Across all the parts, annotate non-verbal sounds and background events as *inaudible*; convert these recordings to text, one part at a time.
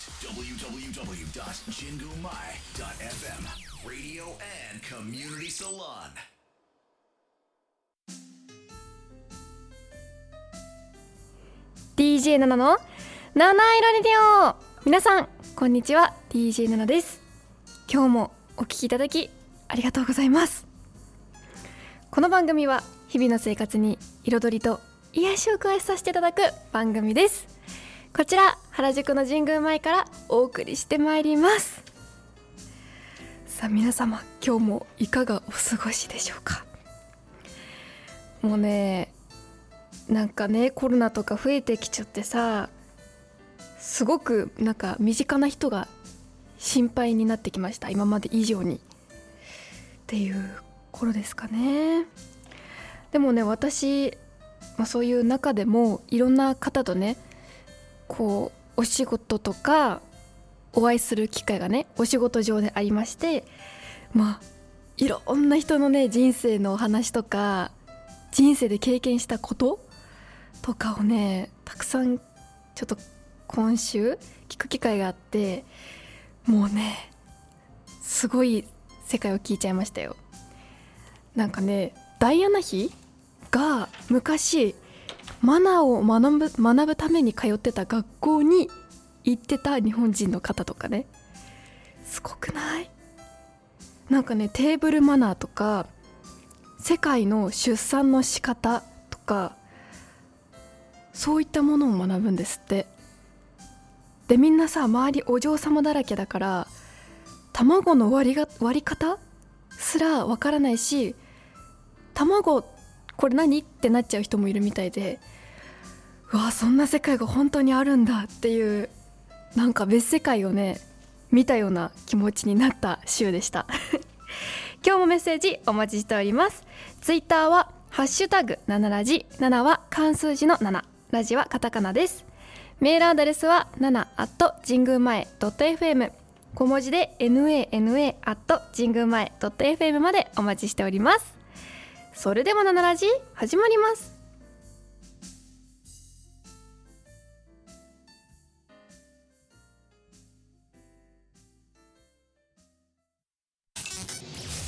www.jingumai.fm Radio and Community Salon. DJ ナナの七色レディオ。皆さんこんにちは。DJ ナナです。今日もお聞きいただきありがとうございます。この番組は日々の生活に彩りと癒しを加えさせていただく番組です。こちら原宿の神宮前からお送りしてまいります。さあ皆様今日もいかがお過ごしでしょうか？もうねなんかねコロナとか増えてきちゃってさすごくなんか身近な人が心配になってきました。今まで以上に。っていう頃ですかね。でもね私、まあ、そういう中でもいろんな方とねこうお仕事とかお会いする機会がねお仕事上でありましてまあいろんな人のね人生のお話とか人生で経験したこととかをねたくさんちょっと今週聞く機会があってもうねすごい世界を聞いちゃいましたよ。なんかねダイアナ妃が昔マナーを学ぶ学ぶために通ってた学校に行ってた日本人の方とかね。すごくない？なんかねテーブルマナーとか世界の出産の仕方とかそういったものを学ぶんですって。でみんなさ周りお嬢様だらけだから卵の割りが割り方すらわからないし卵これ何？ってなっちゃう人もいるみたいでうわそんな世界が本当にあるんだっていうなんか別世界をね見たような気持ちになった週でした。*laughs* 今日もメッセージお待ちしております。ツイッターはハッシュタグ7ラジ。7は漢数字の7ラジはカタカナです。メールアドレスは7 at 神宮前 .fm 小文字で nana at 神宮前 .fm までお待ちしております。それでも7ラジ始まります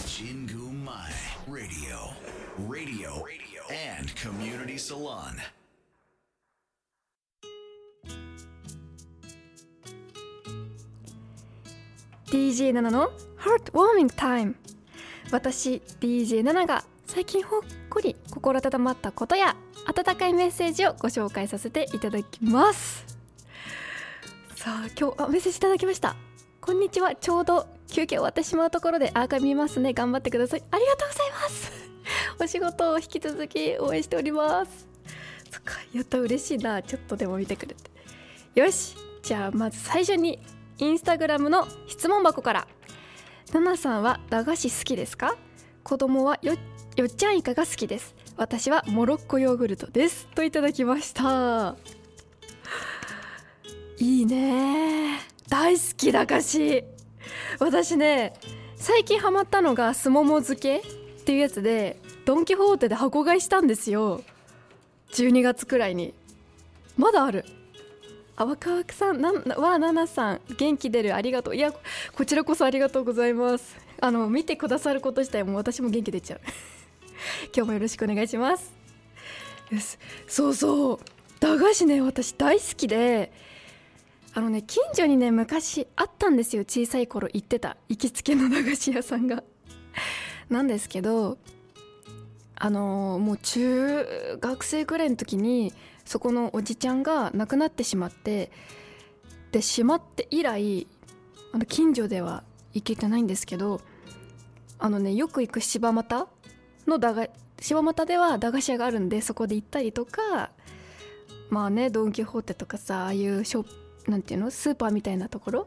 神宮前 Radio Radio and Community Salon 7の Heart Warming Time 私 DJ7 が最近ほっこり心温まったことや温かいメッセージをご紹介させていただきます。さあ今日あメッセージいただきました。こんにちは。ちょうど休憩終わってしまうところでアーカイブ見ますね。頑張ってください。ありがとうございます。お仕事を引き続き応援しております。そっかやった嬉しいな。ちょっとでも見てくれて。よし。じゃあまず最初にインスタグラムの質問箱から。ナナさんは駄菓子好きですか？子供はよよっちゃんイカが好きです？私はモロッコヨーグルトです。といただきました。いいね。大好き駄菓子私ね最近ハマったのがすもも漬けっていうやつでドン・キホーテで箱買いしたんですよ。12月くらいに。まだある。あわかわくさんなんわななさん元気出るありがとう。いやこちらこそありがとうございます。あの見てくださること自体も私も元気出ちゃう。*laughs* 今日もよろしくお願いします。そうそう。駄菓子ね私大好きで。あのね近所にね昔あったんですよ。小さい頃行ってた。行きつけの駄菓子屋さんが。*laughs* なんですけどあのーもう中学生くらいの時にそこのおじちゃんが亡くなってしまってでしまって以来あの近所では行けてないんですけどあのねよく行く柴又の駄菓柴又では駄菓子屋があるんでそこで行ったりとかまあねドン・キホーテとかさああいうショップなんていうの？スーパーみたいなところ？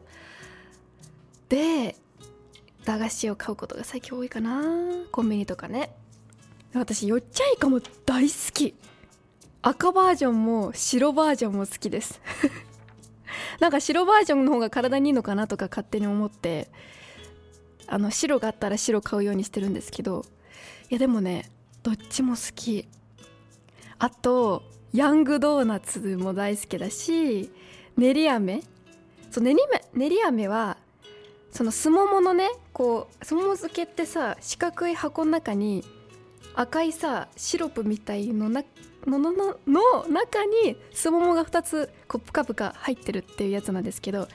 で駄菓子を買うことが最近多いかな。コンビニとかね。私よっちゃんイカも大好き。赤バージョンも白バージョンも好きです。*laughs* なんか白バージョンの方が体にいいのかなとか勝手に思ってあの白があったら白買うようにしてるんですけどいやでもねどっちも好き。あとヤングドーナツも大好きだし練り飴。そう練り練り飴はそのすもものねこうすもも漬けってさ四角い箱の中に赤いさシロップみたいのなのののの中にすももが2つこうプカプカ入ってるっていうやつなんですけど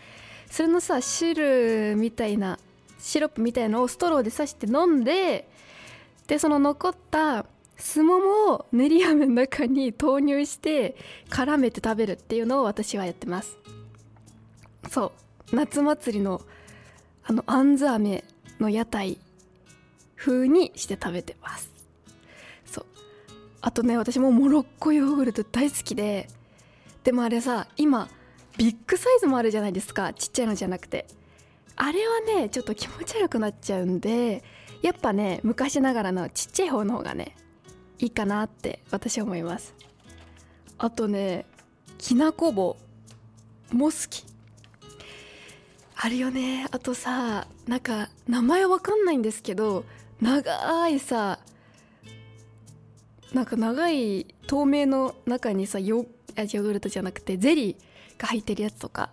それのさ汁みたいなシロップみたいのをストローで刺して飲んででその残ったすももを練り飴の中に投入して絡めて食べるっていうのを私はやってます。そう。夏祭りのあのあんず飴の屋台風にして食べてます。そう。あとね私もモロッコヨーグルト大好きででもあれさ今ビッグサイズもあるじゃないですか。ちっちゃいのじゃなくて。あれはねちょっと気持ち悪くなっちゃうんでやっぱね昔ながらのちっちゃい方の方がねいいかなって私は思います。あとねきなこ棒。も好き。あるよね。あとさなんか名前わかんないんですけど長いさなんか長い透明の中にさヨヨーグルトじゃなくてゼリーが入ってるやつとか。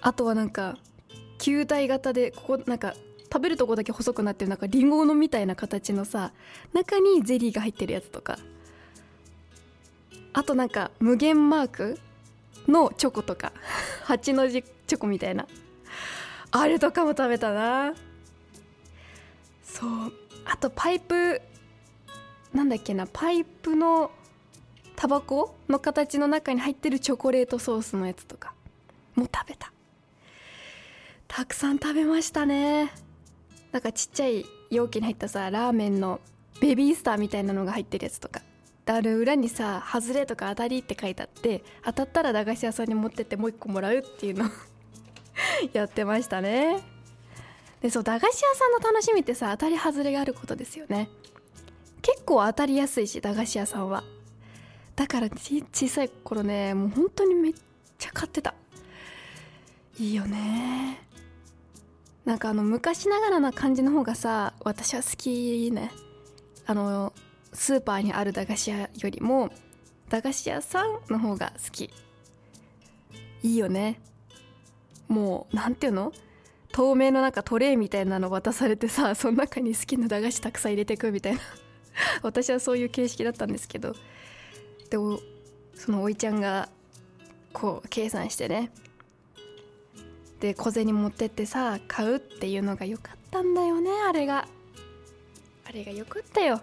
あとはなんか球体型でここなんか食べるとこだけ細くなってるなんかリンゴのみたいな形のさ中にゼリーが入ってるやつとか。あとなんか無限マークのチョコとか。*laughs* 8の字チョコみたいな。あれとかも食べたな。そう。あとパイプなんだっけな。パイプのタバコの形の中に入ってるチョコレートソースのやつとかも食べた。たくさん食べましたね。なんかちっちゃい容器に入ったさラーメンのベビースターみたいなのが入ってるやつとか。ある裏にさ「外れ」とか「当たり」って書いてあって当たったら駄菓子屋さんに持ってってもう一個もらうっていうの *laughs* やってましたね。でそう駄菓子屋さんの楽しみってさ当たり外れがあることですよね。結構当たりやすいし駄菓子屋さんは。だから小さい頃ねもう本当にめっちゃ買ってた。いいよね。なんかあの昔ながらな感じの方がさ私は好きね。あのスーパーにある駄菓子屋よりも駄菓子屋さんの方が好き。いいよね。もうなんていうの？透明のなんかトレイみたいなの渡されてさ *laughs* その中に好きな駄菓子たくさん入れてくみたいな。*laughs* 私はそういう形式だったんですけど。でもそのおいちゃんがこう計算してねで小銭持ってってさ買うっていうのが良かったんだよねあれが。あれが良かったよ。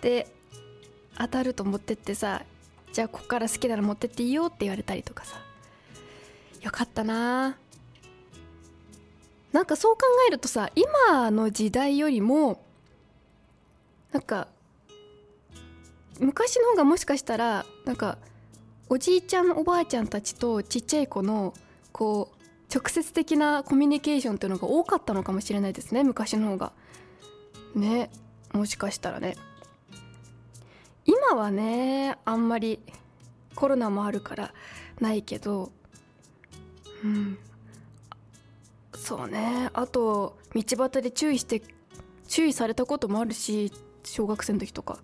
で当たると持ってってさじゃあここから好きなら持ってっていいよって言われたりとかさ。よかったな。なんかそう考えるとさ今の時代よりもなんか昔の方がもしかしたらなんかおじいちゃんおばあちゃんたちとちっちゃい子のこう直接的なコミュニケーションっていうのが多かったのかもしれないですね昔の方が。ねもしかしたらね。今はねあんまりコロナもあるからないけどうん。そうね。あと道端で注意して注意されたこともあるし小学生の時とか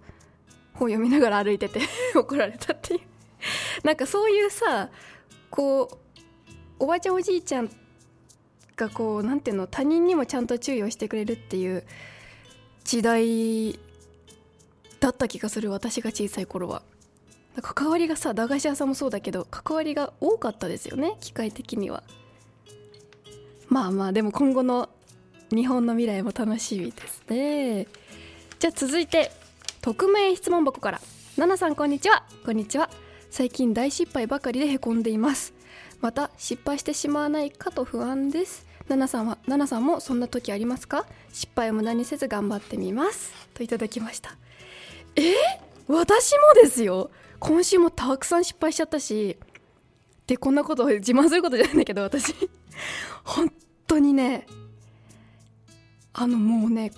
本読みながら歩いてて *laughs* 怒られたっていう。なんかそういうさこうおばあちゃんおじいちゃんがこうなんていうの他人にもちゃんと注意をしてくれるっていう時代だった気がする私が小さい頃は。関わりがさ駄菓子屋さんもそうだけど関わりが多かったですよね機械的には。まあまあでも今後の日本の未来も楽しみですね。じゃあ続いて匿名質問箱から。ナナさんこんにちは。こんにちは。最近大失敗ばかりでへこんでいます。また失敗してしまわないかと不安です。ナナさんはナナさんもそんな時ありますか？失敗を無駄にせず頑張ってみます。といただきました。え？私もですよ。今週もたくさん失敗しちゃったし。でこんなこと自慢することじゃないんだけど私。本当にね。あのもうね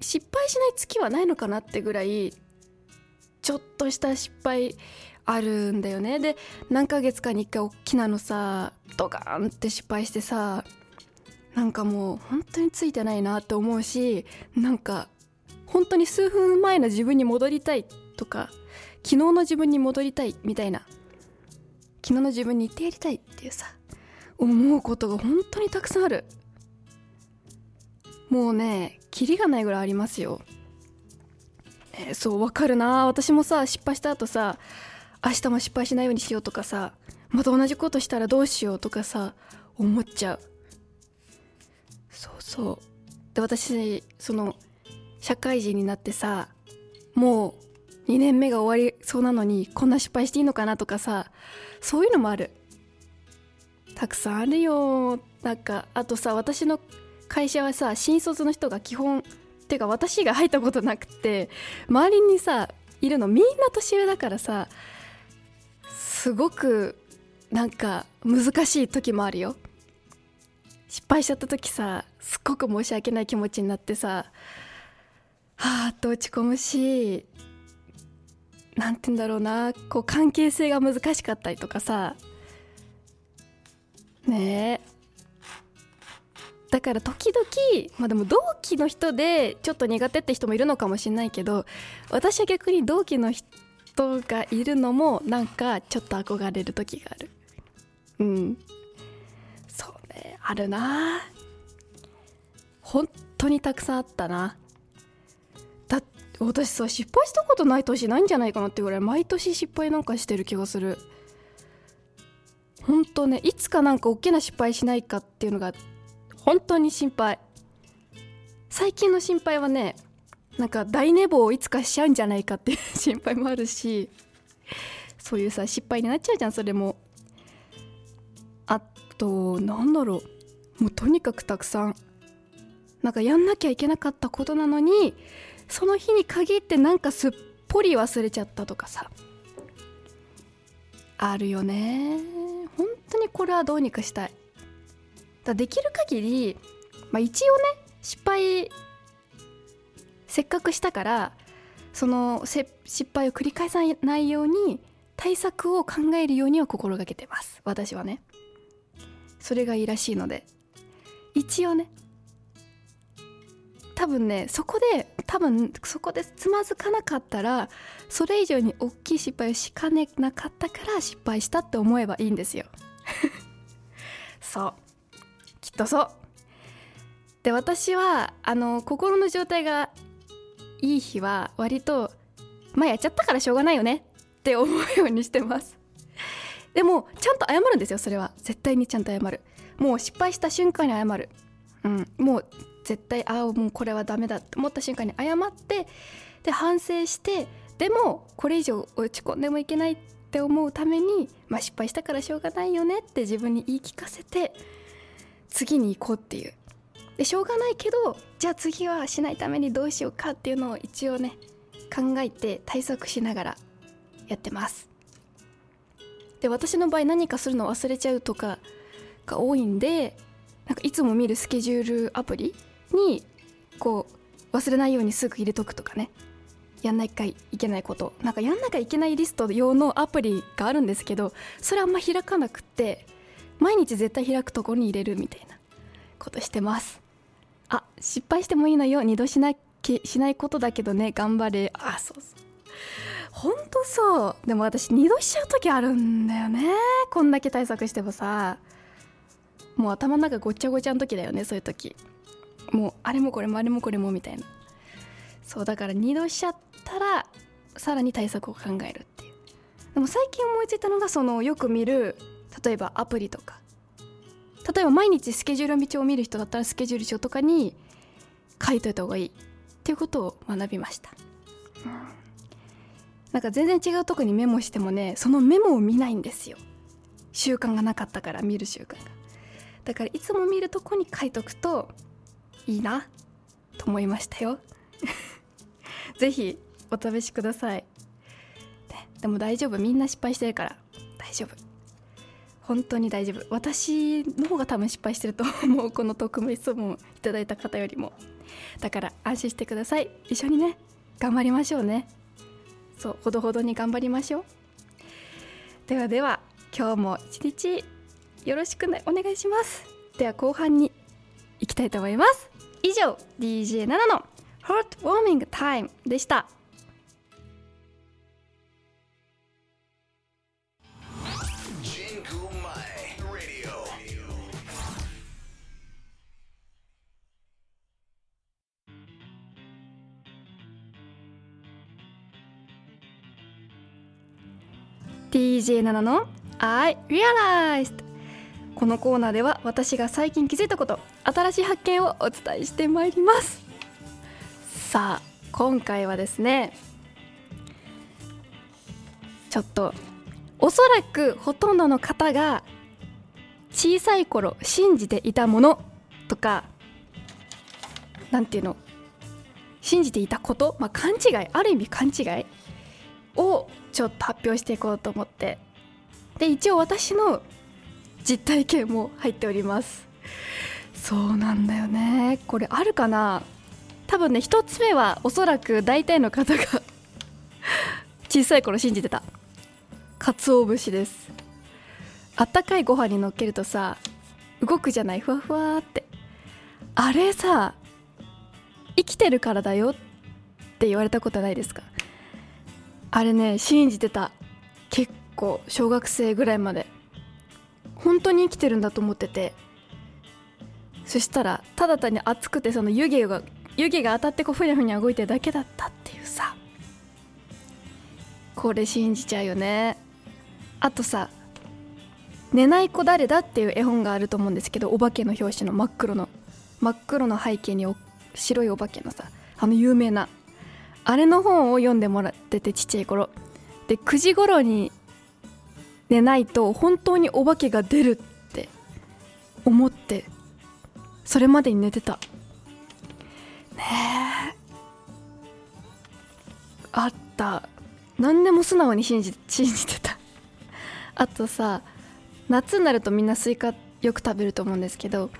失敗しない月はないのかなってぐらいちょっとした失敗あるんだよね。で何ヶ月かに一回大きなのさドカーンって失敗してさなんかもう本当についてないなって思うしなんか本当に数分前の自分に戻りたいとか昨日の自分に戻りたいみたいな昨日の自分に言ってやりたいってっていうさ思うことが本当にたくさんある。もうねキリがないぐらいありますよ、えー、そうわかるな。私もさ失敗した後さ明日も失敗しないようにしようとかさまた同じことしたらどうしようとかさ思っちゃう。そうそう。で私その社会人になってさもう2年目が終わりそうなのにこんな失敗していいのかなとかさそういうのもある。たくさんあるよ。なんかあとさ私の会社はさ新卒の人が基本ていうか私が入ったことなくて周りにさいるのみんな年上だからさすごくなんか難しい時もあるよ。失敗しちゃった時さすっごく申し訳ない気持ちになってさはあっと落ち込むし何て言うんだろうなこう関係性が難しかったりとかさ。ねえ。だから時々まあでも同期の人でちょっと苦手って人もいるのかもしれないけど私は逆に同期の人人がいるのもなんかちょっと憧れる時がある。うん。そうね。あるな。本当にたくさんあったな。だって私さ失敗したことない年ないんじゃないかなってぐらい毎年失敗なんかしてる気がする。本当ねいつかなんか大きな失敗しないかっていうのが本当に心配。最近の心配はねなんか大寝坊をいつかしちゃうんじゃないかっていう心配もあるしそういうさ失敗になっちゃうじゃんそれも。あとなんだろうもうとにかくたくさんなんかやんなきゃいけなかったことなのにその日に限ってなんかすっぽり忘れちゃったとかさあるよね。本当にこれはどうにかしたい。だできる限り、まあ、一応ね失敗せっかくしたからその失敗を繰り返さないように対策を考えるようには心がけてます。私はね。それがいいらしいので。一応ね多分ねそこで多分そこでつまずかなかったらそれ以上に大きい失敗をしかねなかったから失敗したって思えばいいんですよ。*laughs* そう。きっとそう。で私はあの心の状態がいい日は割とまあやっちゃったからしょうがないよねって思うようにしてます。*laughs* でもちゃんと謝るんですよそれは。絶対にちゃんと謝る。もう失敗した瞬間に謝る。うん。もう絶対ああもうこれはダメだって思った瞬間に謝ってで反省してでもこれ以上落ち込んでもいけないって思うために、まあ、失敗したからしょうがないよねって自分に言い聞かせて次に行こうっていう。でしょうがないけどじゃあ次はしないためにどうしようかっていうのを一応ね考えて対策しながらやってます。で私の場合何かするの忘れちゃうとかが多いんでなんかいつも見るスケジュールアプリにこう忘れないようにすぐ入れとくとかね。やんなきゃいけないこと。なんかやんなきゃいけないリスト用のアプリがあるんですけどそれあんま開かなくって毎日絶対開くとこに入れるみたいなことしてます。あ失敗してもいいのよ。二度しなきしないことだけどね。頑張れ。あそうそう。ほんとそう。でも私二度しちゃう時あるんだよね。こんだけ対策してもさ。もう頭の中ごっちゃごちゃの時だよね。そういう時。もうあれもこれもあれもこれもみたいな。そうだから二度しちゃったらさらに対策を考えるっていう。でも最近思いついたのがそのよく見る例えばアプリとか。例えば毎日スケジュール帳を見る人だったらスケジュール帳とかに書いといた方がいいっていうことを学びました、うん、なんか全然違うとこにメモしてもねそのメモを見ないんですよ。習慣がなかったから見る習慣が。だからいつも見るとこに書いとくといいなと思いましたよ。*laughs* ぜひお試しください。でも大丈夫。みんな失敗してるから大丈夫。本当に大丈夫。私の方が多分失敗してると思うこの特務質問いただいた方よりも。だから安心してください。一緒にね頑張りましょうね。そうほどほどに頑張りましょう。ではでは今日も一日よろしく、お願いします。では後半に行きたいと思います。以上 DJ7 の Heartwarming Time でした。DJ7 の I Realized このコーナーでは私が最近気づいたこと新しい発見をお伝えしてまいります。さあ今回はですねちょっとおそらくほとんどの方が小さい頃信じていたものとかなんていうの信じていたこと、まあ、勘違いある意味勘違いをちょっと発表していこうと思って。で一応私の実体験も入っております。そうなんだよね。これあるかな？多分ね一つ目はおそらく大体の方が *laughs* 小さい頃信じてた。鰹節です。あったかいご飯にのっけるとさ動くじゃない？ふわふわって。あれさ生きてるからだよって言われたことないですか？あれね信じてた。結構小学生ぐらいまで。本当に生きてるんだと思ってて。そしたらただ単に熱くてその湯気が湯気が当たってこうふにゃふにゃ動いてるだけだったっていうさ。これ信じちゃうよね。あとさ「寝ない子誰だ?」っていう絵本があると思うんですけどお化けの表紙の真っ黒の。真っ黒の背景に白いお化けのさあの有名な。あれの本を読んでもらっててちっちゃい頃。で9時頃に寝ないと本当にお化けが出るって思ってそれまでに寝てた。ねえ。あった。何でも素直に信じ *laughs* 信じてた。あとさ夏になるとみんなスイカよく食べると思うんですけど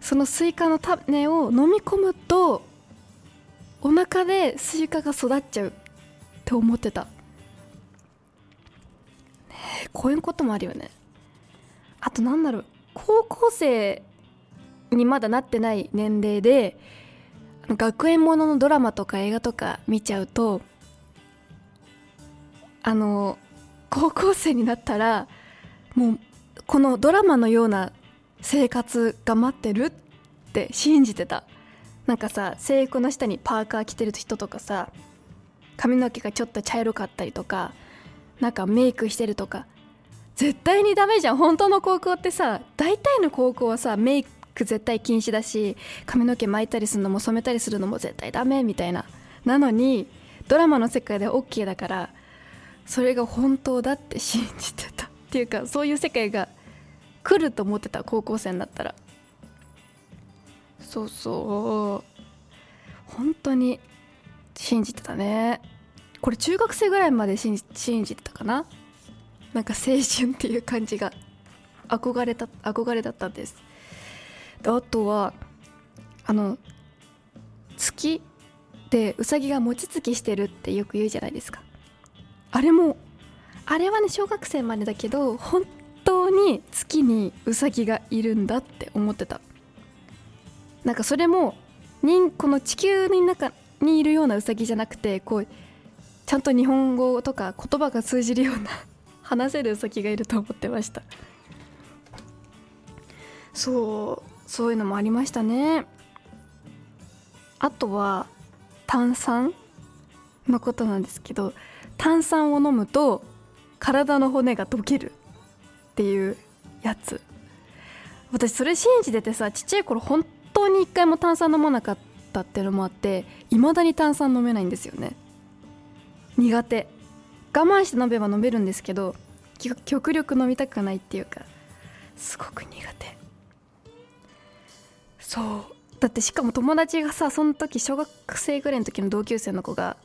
そのスイカの種を飲み込むとお腹でスイカが育っちゃうって思ってた。ねこういうこともあるよね。あとなんだろう高校生にまだなってない年齢で学園もののドラマとか映画とか見ちゃうとあの高校生になったらもうこのドラマのような生活が待ってるって信じてた。なんかさ制服の下にパーカー着てる人とかさ髪の毛がちょっと茶色かったりとかなんかメイクしてるとか絶対にダメじゃん。本当の高校ってさ大体の高校はさメイク絶対禁止だし髪の毛巻いたりするのも染めたりするのも絶対ダメみたいな。なのにドラマの世界では OK だからそれが本当だって信じてた。っていうかそういう世界が来ると思ってた高校生になったら。そうそう。本当に信じてたね。これ中学生ぐらいまで信じ信じてたかな？なんか青春っていう感じが憧れた憧れだったんです。であとはあの月でうさぎが餅つきしてるってよく言うじゃないですか。あれもあれはね小学生までだけど本当に月にウサギがいるんだって思ってた。なんかそれも人この地球の中にいるようなウサギじゃなくてこうちゃんと日本語とか言葉が通じるような話せるウサギがいると思ってました。そうそういうのもありましたね。あとは炭酸のことなんですけど炭酸を飲むと体の骨が溶けるっていうやつ。私それ信じててさちっちゃい頃本当に一回も炭酸飲まなかったってのもあって未だに炭酸飲めないんですよね。苦手。我慢して飲めば飲めるんですけど極力飲みたくないっていうかすごく苦手。そう。だってしかも友達がさその時小学生ぐらいの時の同級生の子が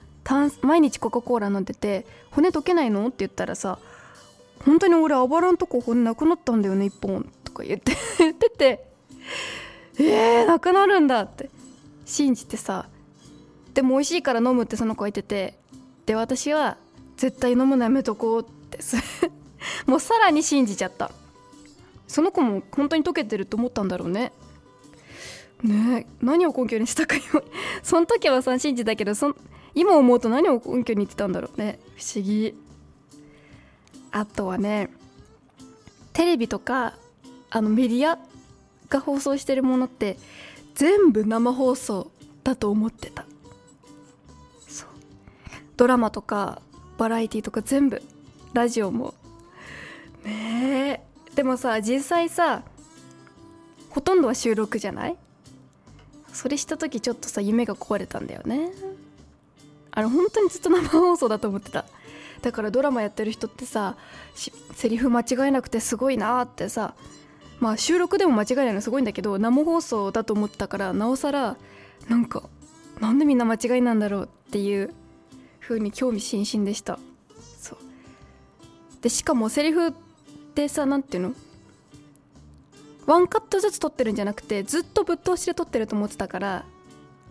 毎日コカ・コーラ飲んでて「骨溶けないの?」って言ったらさ「本当に俺あばらんとこ骨なくなったんだよね1本」とか言って言ってて「えー、なくなるんだ」って。信じてさ。でも美味しいから飲むってその子は言ってて。で私は絶対飲むのやめとこうって。*laughs* もうさらに信じちゃった。その子も本当に溶けてると思ったんだろうね。ねえ何を根拠にしたか今 *laughs* その時はさ信じたけどそ今思うと何を根拠に言ってたんだろうね。不思議。あとはねテレビとかあのメディアが放送してるものって全部生放送だと思ってた。そう。ドラマとかバラエティとか全部ラジオも。ねえ。でもさ実際さほとんどは収録じゃない？それした時ちょっとさ夢が壊れたんだよね。あれ本当にずっと生放送だと思ってた。だからドラマやってる人ってさセリフ間違えなくてすごいなってさまあ収録でも間違えないのすごいんだけど生放送だと思ったからなおさらなんかなんでみんな間違いなんだろうっていう風に興味津々でした。そう。でしかもセリフってさ何ていうの？ワンカットずつ撮ってるんじゃなくてずっとぶっ通しで撮ってると思ってたから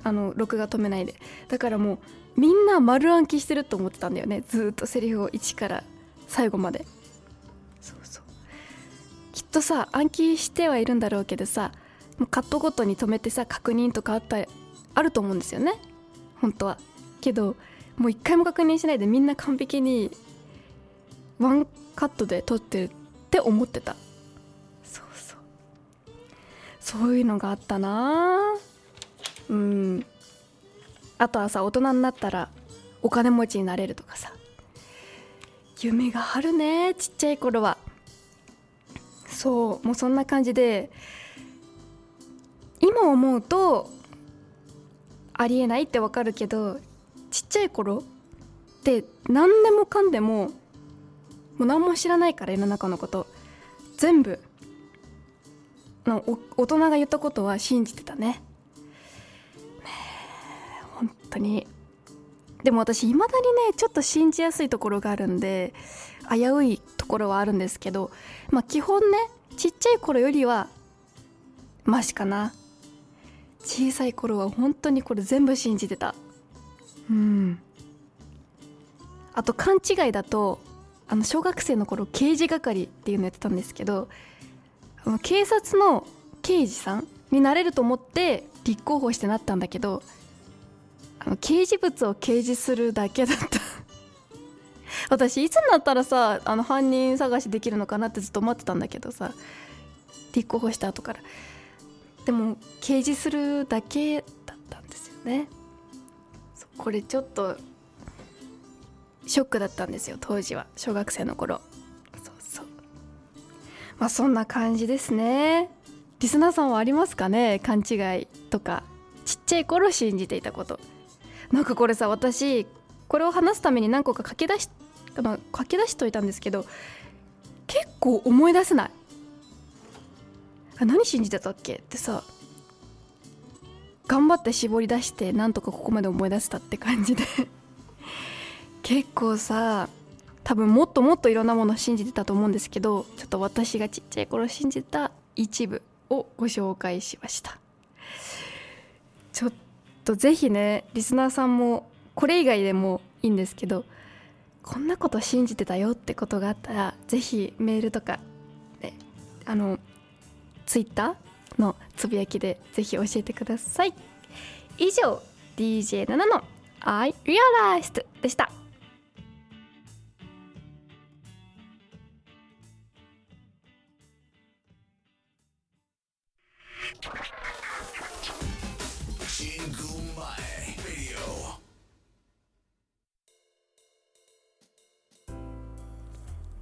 あの録画止めないで。だからもうみんな丸暗記してると思ってたんだよね。ずっとセリフを1から最後まで。とさ暗記してはいるんだろうけどさカットごとに止めてさ確認とかあったあると思うんですよね。本当は。けどもう一回も確認しないでみんな完璧にワンカットで撮ってるって思ってた。そうそう。そういうのがあったな。うん。あとはさ大人になったらお金持ちになれるとかさ。夢があるねちっちゃい頃は。そうもうそんな感じで今思うとありえないってわかるけどちっちゃい頃って何でもかんでももう何も知らないから世の中のこと。全部。の大人が言ったことは信じてたね。本当に。でも私いまだにねちょっと信じやすいところがあるんで危ういところはあるんですけどまあ基本ねちっちゃい頃よりはマシかな。小さい頃は本当にこれ全部信じてた。うん。あと勘違いだとあの小学生の頃刑事係っていうのやってたんですけど警察の刑事さんになれると思って立候補してなったんだけどあの掲示物を掲示するだけだった。私いつになったらさあの犯人探しできるのかなってずっと待ってたんだけどさ立候補した後から。でも掲示するだけだったんですよね。これちょっとショックだったんですよ当時は。小学生の頃。そうそう。まあそんな感じですね。リスナーさんはありますかね？勘違いとか。ちっちゃい頃信じていたこと。なんかこれさ私これを話すために何個か書き出し書き出しといたんですけど結構思い出せない。あ何信じてたっけってさ頑張って絞り出してなんとかここまで思い出したって感じで。*laughs* 結構さ多分もっともっといろんなものを信じてたと思うんですけどちょっと私がちっちゃい頃信じた一部をご紹介しました。ちょっとぜひねリスナーさんもこれ以外でもいいんですけどこんなこと信じてたよってことがあったらぜひメールとか、ね、あのツイッターのつぶやきでぜひ教えてください。以上 DJ7 の I Realized でした。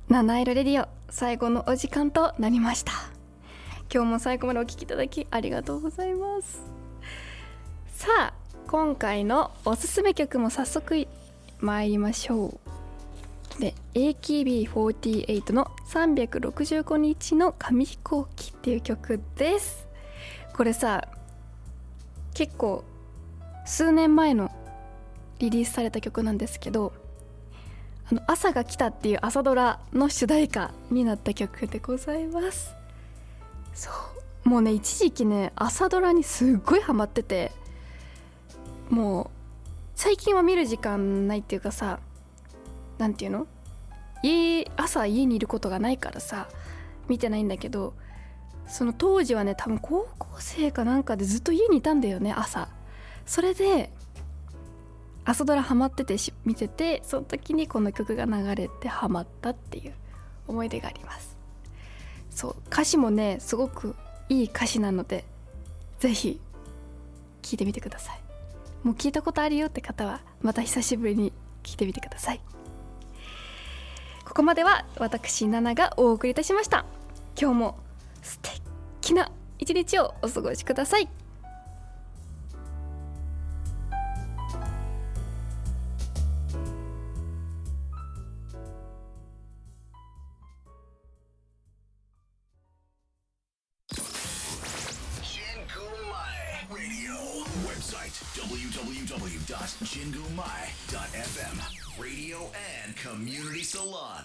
七色レディオ最後のお時間となりました。今日も最後までお聴きいただきありがとうございます。さあ今回のおすすめ曲も早速参りましょう。で AKB48 の365日の紙飛行機っていう曲です。これさ結構数年前のリリースされた曲なんですけどあの朝が来たっていう朝ドラの主題歌になった曲でございます。そうもうね一時期ね朝ドラにすっごいハマっててもう最近は見る時間ないっていうかさ何て言うの？家朝家にいることがないからさ見てないんだけどその当時はね多分高校生かなんかでずっと家にいたんだよね朝。それで朝ドラハマってて見ててその時にこの曲が流れてハマったっていう思い出があります。そう歌詞もねすごくいい歌詞なので是非聴いてみてください。もう聞いたことあるよって方はまた久しぶりに聴いてみてください。ここまでは私ナナがお送りいたしました。今日も素敵な一日をお過ごしください「www.jingumai.fm radio and community salon